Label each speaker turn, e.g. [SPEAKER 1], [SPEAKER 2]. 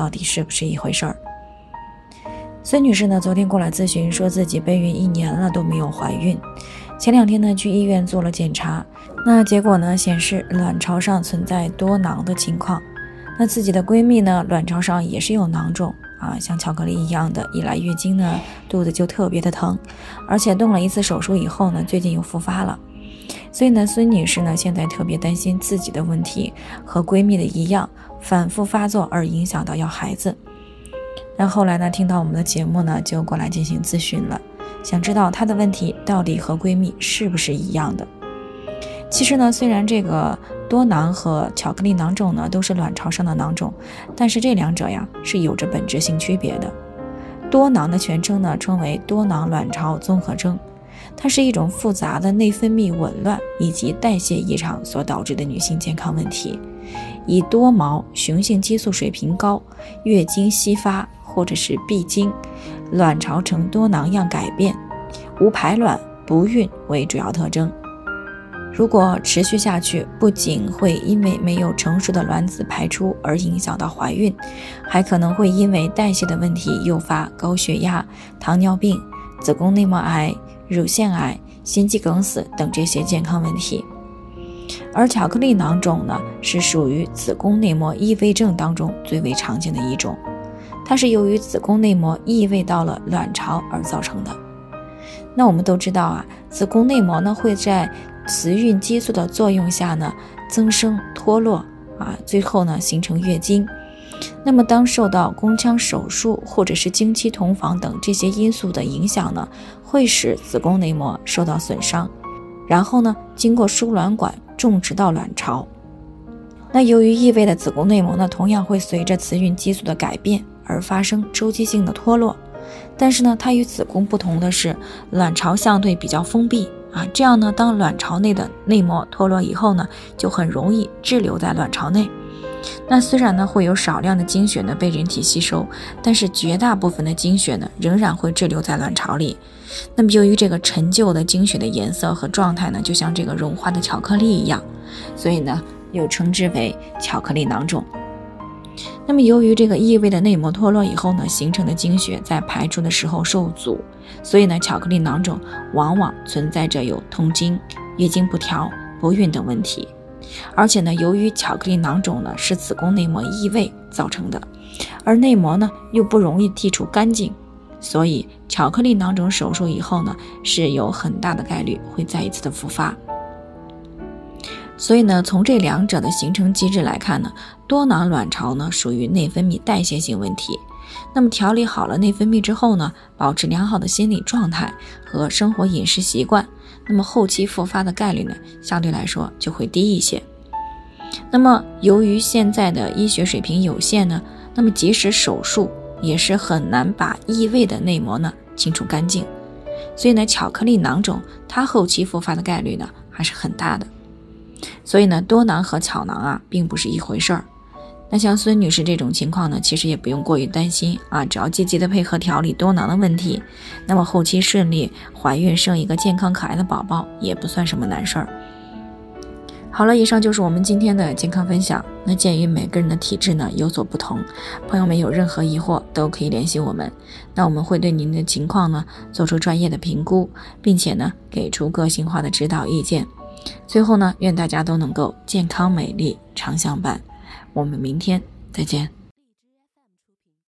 [SPEAKER 1] 到底是不是一回事儿？孙女士呢，昨天过来咨询，说自己备孕一年了都没有怀孕。前两天呢，去医院做了检查，那结果呢显示卵巢上存在多囊的情况。那自己的闺蜜呢，卵巢上也是有囊肿啊，像巧克力一样的，一来月经呢，肚子就特别的疼，而且动了一次手术以后呢，最近又复发了。所以呢，孙女士呢，现在特别担心自己的问题和闺蜜的一样。反复发作而影响到要孩子，那后来呢？听到我们的节目呢，就过来进行咨询了，想知道她的问题到底和闺蜜是不是一样的？其实呢，虽然这个多囊和巧克力囊肿呢都是卵巢上的囊肿，但是这两者呀是有着本质性区别的。多囊的全称呢称为多囊卵巢综合征，它是一种复杂的内分泌紊乱以及代谢异常所导致的女性健康问题。以多毛、雄性激素水平高、月经稀发或者是闭经、卵巢呈多囊样改变、无排卵、不孕为主要特征。如果持续下去，不仅会因为没有成熟的卵子排出而影响到怀孕，还可能会因为代谢的问题诱发高血压、糖尿病、子宫内膜癌、乳腺癌、心肌梗死等这些健康问题。而巧克力囊肿呢，是属于子宫内膜异位症当中最为常见的一种，它是由于子宫内膜异位到了卵巢而造成的。那我们都知道啊，子宫内膜呢会在雌孕激素的作用下呢增生脱落啊，最后呢形成月经。那么当受到宫腔手术或者是经期同房等这些因素的影响呢，会使子宫内膜受到损伤，然后呢经过输卵管。种植到卵巢，那由于异位的子宫内膜呢，同样会随着雌孕激素的改变而发生周期性的脱落。但是呢，它与子宫不同的是，卵巢相对比较封闭啊，这样呢，当卵巢内的内膜脱落以后呢，就很容易滞留在卵巢内。那虽然呢会有少量的经血呢被人体吸收，但是绝大部分的经血呢仍然会滞留在卵巢里。那么由于这个陈旧的经血的颜色和状态呢，就像这个融化的巧克力一样，所以呢又称之为巧克力囊肿。那么由于这个异位的内膜脱落以后呢，形成的经血在排出的时候受阻，所以呢巧克力囊肿往往存在着有痛经、月经不调、不孕等问题。而且呢，由于巧克力囊肿呢是子宫内膜异位造成的，而内膜呢又不容易剔除干净，所以巧克力囊肿手术以后呢是有很大的概率会再一次的复发。所以呢，从这两者的形成机制来看呢，多囊卵巢呢属于内分泌代谢性问题。那么调理好了内分泌之后呢，保持良好的心理状态和生活饮食习惯。那么后期复发的概率呢，相对来说就会低一些。那么由于现在的医学水平有限呢，那么即使手术也是很难把异位的内膜呢清除干净。所以呢，巧克力囊肿它后期复发的概率呢还是很大的。所以呢，多囊和巧囊啊并不是一回事儿。那像孙女士这种情况呢，其实也不用过于担心啊，只要积极的配合调理多囊的问题，那么后期顺利怀孕生一个健康可爱的宝宝也不算什么难事儿。好了，以上就是我们今天的健康分享。那鉴于每个人的体质呢有所不同，朋友们有任何疑惑都可以联系我们，那我们会对您的情况呢做出专业的评估，并且呢给出个性化的指导意见。最后呢，愿大家都能够健康美丽常相伴。我们明天再见。